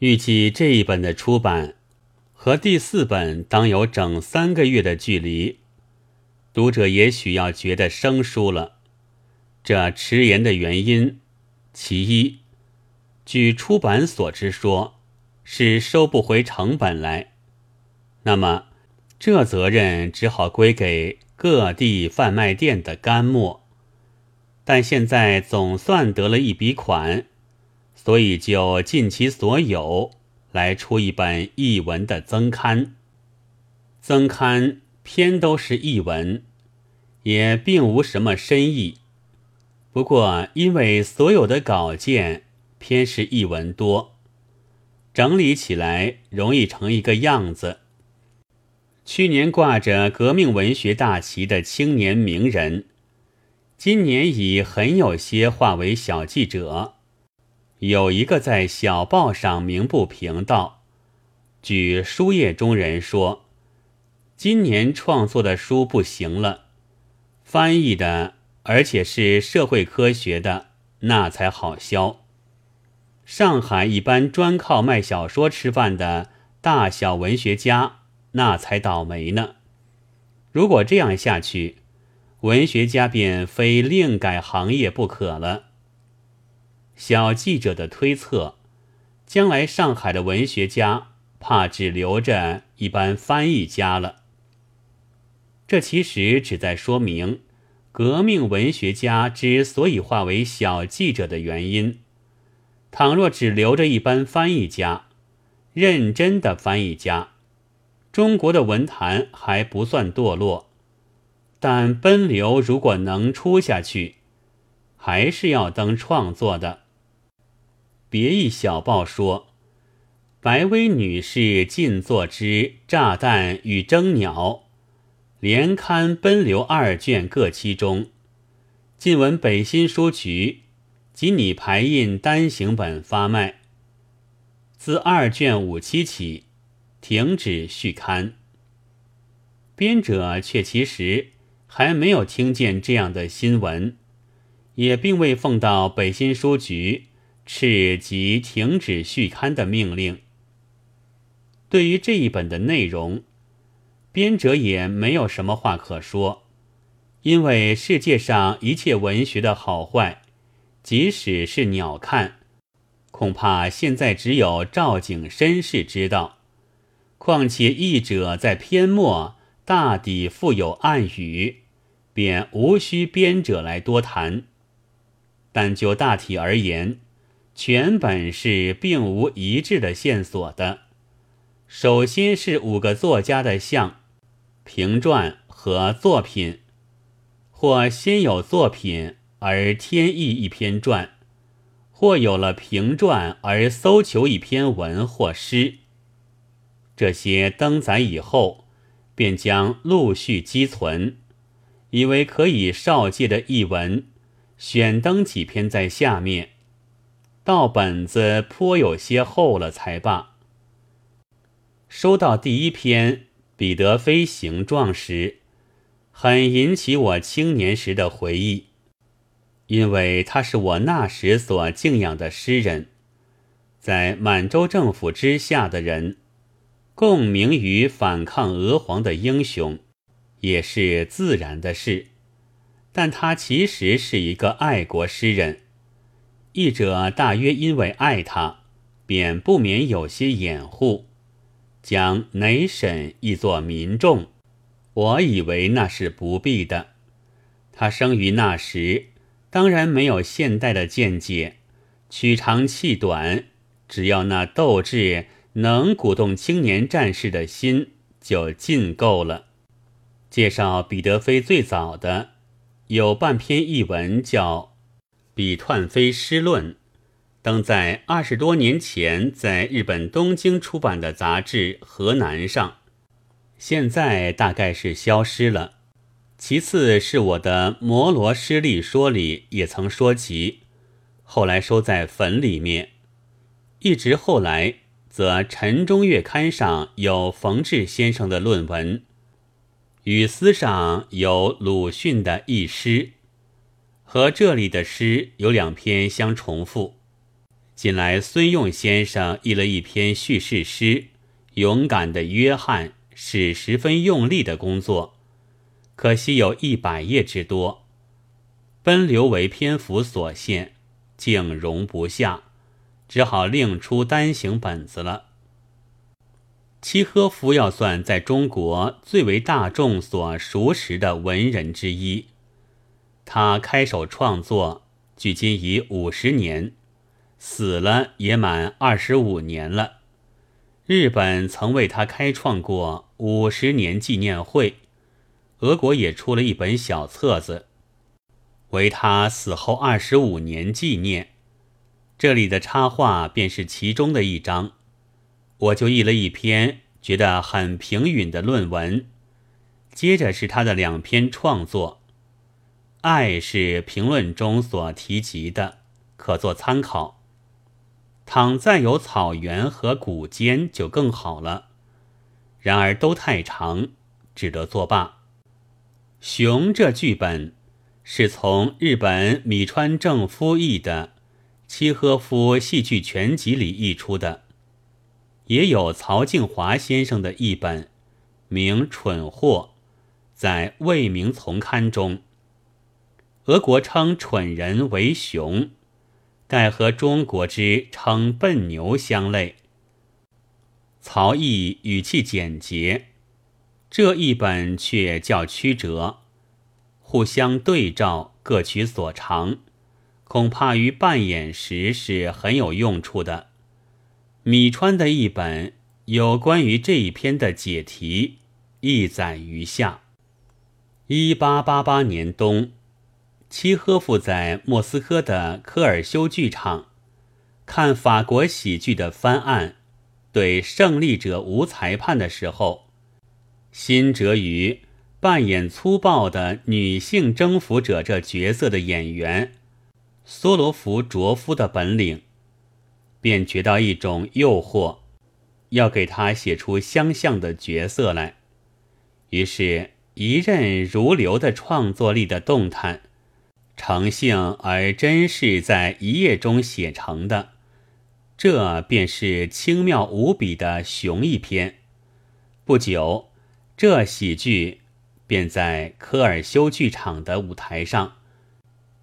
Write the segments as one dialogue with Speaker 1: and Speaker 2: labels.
Speaker 1: 预计这一本的出版和第四本当有整三个月的距离，读者也许要觉得生疏了。这迟延的原因，其一，据出版所之说，是收不回成本来。那么，这责任只好归给各地贩卖店的干墨。但现在总算得了一笔款，所以就尽其所有来出一本译文的增刊。增刊偏都是译文，也并无什么深意。不过因为所有的稿件偏是译文多，整理起来容易成一个样子。去年挂着革命文学大旗的青年名人。今年已很有些化为小记者，有一个在小报上名不平道，据书业中人说，今年创作的书不行了，翻译的而且是社会科学的，那才好销。上海一般专靠卖小说吃饭的大小文学家，那才倒霉呢。如果这样下去，文学家便非另改行业不可了。小记者的推测，将来上海的文学家怕只留着一般翻译家了。这其实只在说明，革命文学家之所以化为小记者的原因。倘若只留着一般翻译家，认真的翻译家，中国的文坛还不算堕落。但奔流如果能出下去，还是要登创作的。别一小报说，白薇女士近作之《炸弹与征鸟》，连刊奔流二卷各期中，近闻北新书局及拟排印单行本发卖，自二卷五期起停止续刊。编者却其实。还没有听见这样的新闻，也并未奉到北新书局斥即停止续刊的命令。对于这一本的内容，编者也没有什么话可说，因为世界上一切文学的好坏，即使是鸟看，恐怕现在只有赵景绅士知道。况且译者在篇末大抵附有暗语。便无需编者来多谈，但就大体而言，全本是并无一致的线索的。首先是五个作家的像、评传和作品，或先有作品而添译一篇传，或有了评传而搜求一篇文或诗。这些登载以后，便将陆续积存。以为可以少借的译文，选登几篇在下面，到本子颇有些厚了才罢。收到第一篇《彼得飞形状》时，很引起我青年时的回忆，因为他是我那时所敬仰的诗人，在满洲政府之下的人，共鸣于反抗俄皇的英雄。也是自然的事，但他其实是一个爱国诗人。译者大约因为爱他，便不免有些掩护，将 nation 译作民众。我以为那是不必的。他生于那时，当然没有现代的见解，取长气短，只要那斗志能鼓动青年战士的心，就尽够了。介绍彼得飞最早的有半篇译文，叫《彼彖飞诗论》，登在二十多年前在日本东京出版的杂志《河南》上，现在大概是消失了。其次是我的《摩罗诗力说》里也曾说及，后来收在坟里面。一直后来，则《陈中月刊》上有冯至先生的论文。语丝上有鲁迅的一诗，和这里的诗有两篇相重复。近来孙用先生译了一篇叙事诗，《勇敢的约翰》是十分用力的工作，可惜有一百页之多，奔流为篇幅所限，竟容不下，只好另出单行本子了。契诃夫要算在中国最为大众所熟识的文人之一，他开手创作，距今已五十年。死了也满二十五年了。日本曾为他开创过五十年纪念会，俄国也出了一本小册子，为他死后二十五年纪念。这里的插画便是其中的一张，我就译了一篇觉得很平允的论文。接着是他的两篇创作，《爱》是评论中所提及的，可做参考。倘再有草原和谷间就更好了，然而都太长，只得作罢。熊这剧本是从日本米川正夫译的《契诃夫戏剧全集》里译出的，也有曹静华先生的译本，名《蠢货》，在《未名丛刊》中，俄国称蠢人为熊。盖和中国之称笨牛相类。曹毅语气简洁，这一本却较曲折，互相对照，各取所长，恐怕于扮演时是很有用处的。米川的一本有关于这一篇的解题，一载于下。一八八八年冬。契诃夫在莫斯科的科尔修剧场看法国喜剧的翻案，对胜利者无裁判的时候，心折于扮演粗暴的女性征服者这角色的演员梭罗夫卓夫的本领，便觉到一种诱惑，要给他写出相像的角色来。于是，一任如流的创作力的动弹。诚性而真是在一夜中写成的，这便是轻妙无比的雄一篇。不久，这喜剧便在科尔修剧场的舞台上，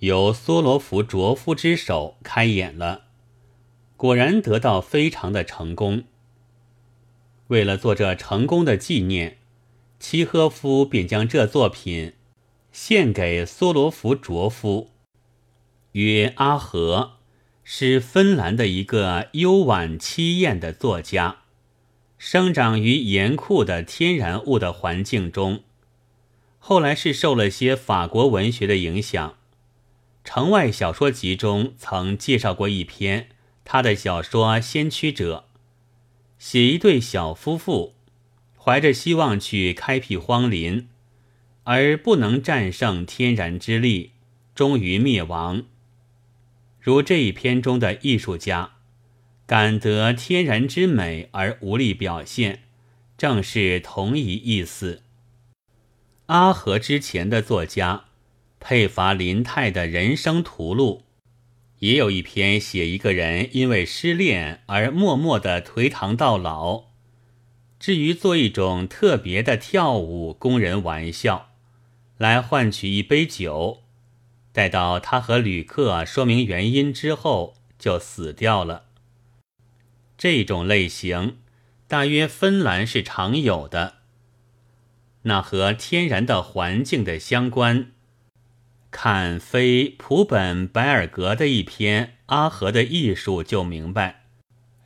Speaker 1: 由梭罗夫卓夫之手开演了，果然得到非常的成功。为了做这成功的纪念，契诃夫便将这作品。献给梭罗夫卓夫，曰阿和，是芬兰的一个幽婉凄艳的作家，生长于严酷的天然物的环境中，后来是受了些法国文学的影响。城外小说集中曾介绍过一篇他的小说《先驱者》，写一对小夫妇，怀着希望去开辟荒林。而不能战胜天然之力，终于灭亡。如这一篇中的艺术家，感得天然之美而无力表现，正是同一意思。阿和之前的作家佩伐林泰的人生图录，也有一篇写一个人因为失恋而默默的颓唐到老，至于做一种特别的跳舞供人玩笑。来换取一杯酒，待到他和旅客说明原因之后，就死掉了。这种类型，大约芬兰是常有的。那和天然的环境的相关，看非普本白尔格的一篇《阿和的艺术》就明白，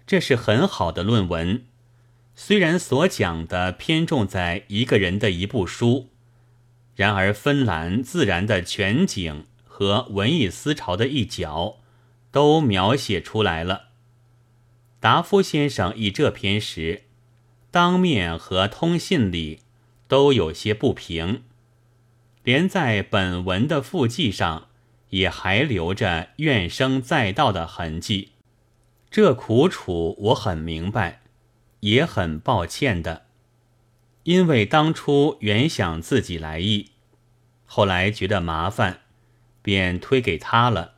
Speaker 1: 这是很好的论文。虽然所讲的偏重在一个人的一部书。然而，芬兰自然的全景和文艺思潮的一角，都描写出来了。达夫先生译这篇时，当面和通信里都有些不平，连在本文的附记上也还留着怨声载道的痕迹。这苦楚我很明白，也很抱歉的。因为当初原想自己来意，后来觉得麻烦，便推给他了。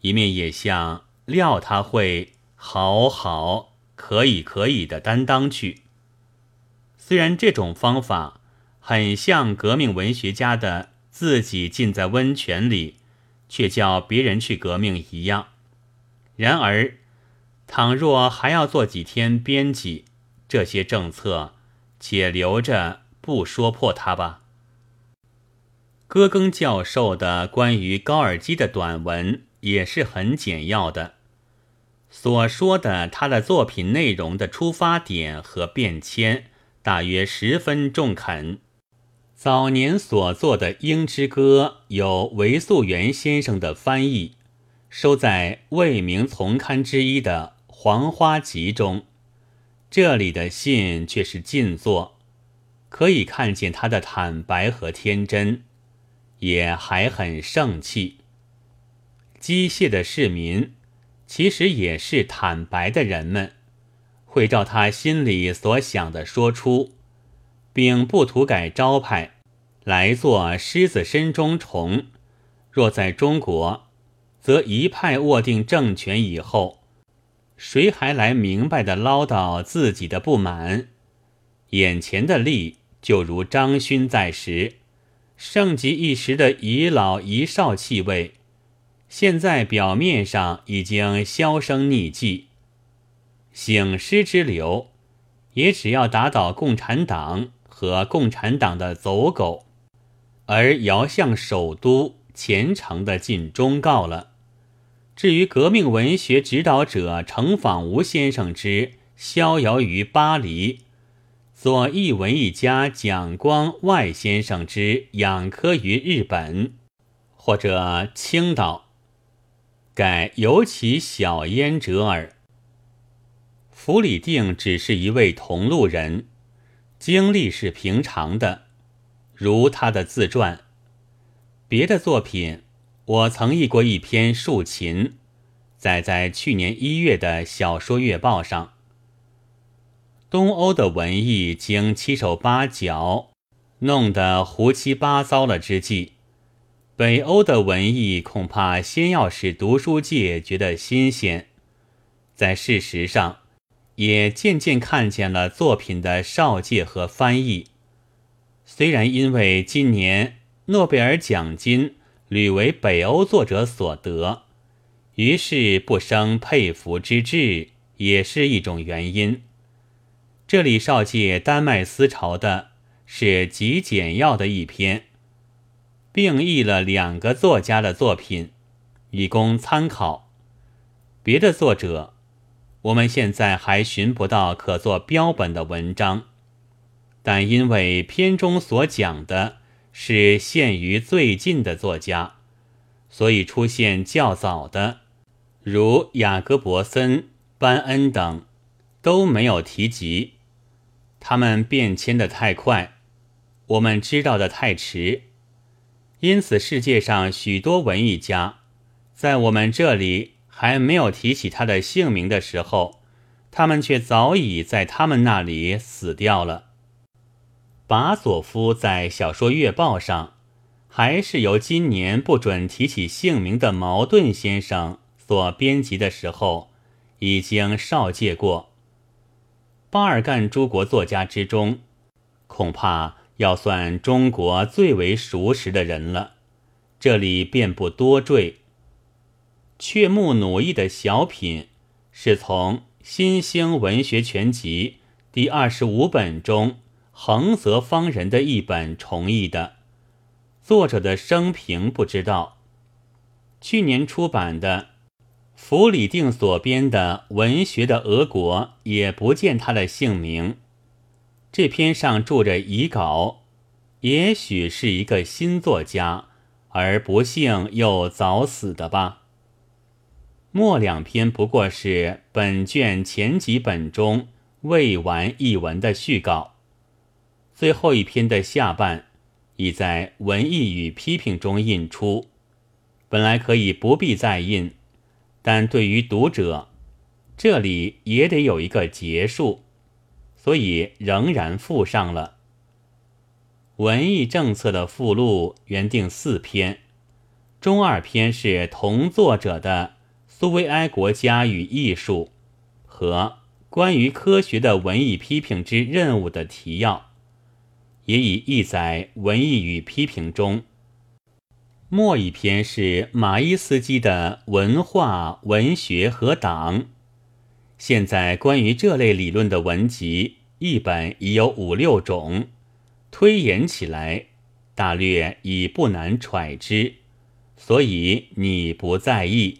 Speaker 1: 一面也像料他会好好可以可以的担当去。虽然这种方法很像革命文学家的自己浸在温泉里，却叫别人去革命一样。然而，倘若还要做几天编辑，这些政策且留着不说破它吧。戈庚教授的关于高尔基的短文也是很简要的，所说的他的作品内容的出发点和变迁，大约十分中肯。早年所作的《鹰之歌》有韦素元先生的翻译，收在未名丛刊之一的《黄花集》中。这里的信却是静坐，可以看见他的坦白和天真。也还很盛气。机械的市民，其实也是坦白的人们，会照他心里所想的说出，并不涂改招牌，来做狮子身中虫。若在中国，则一派握定政权以后，谁还来明白的唠叨自己的不满？眼前的利，就如张勋在时。盛极一时的遗老遗少气味，现在表面上已经销声匿迹。醒狮之流，也只要打倒共产党和共产党的走狗，而遥向首都虔诚的进忠告了。至于革命文学指导者程访吾先生之逍遥于巴黎。左翼文艺家蒋光外先生之养科于日本，或者青岛，改尤其小焉者耳。弗里定只是一位同路人，经历是平常的，如他的自传。别的作品，我曾译过一篇竖琴，载在去年一月的小说月报上。东欧的文艺经七手八脚弄得胡七八糟了之际，北欧的文艺恐怕先要使读书界觉得新鲜。在事实上，也渐渐看见了作品的少界和翻译。虽然因为今年诺贝尔奖金屡为北欧作者所得，于是不生佩服之志，也是一种原因。这里少借丹麦思潮的是极简要的一篇，并译了两个作家的作品，以供参考。别的作者，我们现在还寻不到可做标本的文章，但因为篇中所讲的是限于最近的作家，所以出现较早的，如雅各伯森、班恩等，都没有提及。他们变迁的太快，我们知道的太迟，因此世界上许多文艺家，在我们这里还没有提起他的姓名的时候，他们却早已在他们那里死掉了。巴佐夫在小说月报上，还是由今年不准提起姓名的茅盾先生所编辑的时候，已经少借过。巴尔干诸国作家之中，恐怕要算中国最为熟识的人了。这里便不多赘。雀木努译的小品是从《新兴文学全集》第二十五本中横泽方人的一本重译的，作者的生平不知道。去年出版的。弗里定所编的《文学的俄国》也不见他的姓名。这篇上注着遗稿，也许是一个新作家，而不幸又早死的吧。末两篇不过是本卷前几本中未完译文的序稿，最后一篇的下半已在《文艺与批评》中印出，本来可以不必再印。但对于读者，这里也得有一个结束，所以仍然附上了。文艺政策的附录原定四篇，中二篇是同作者的苏维埃国家与艺术》和关于科学的文艺批评之任务的提要，也已译在《文艺与批评》中。末一篇是马伊斯基的《文化、文学和党》。现在关于这类理论的文集，一本已有五六种，推演起来，大略已不难揣之。所以你不在意，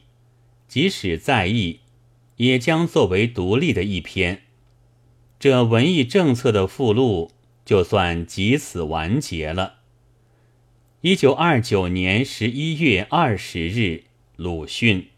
Speaker 1: 即使在意，也将作为独立的一篇。这文艺政策的附录就算即此完结了。一九二九年十一月二十日，鲁迅。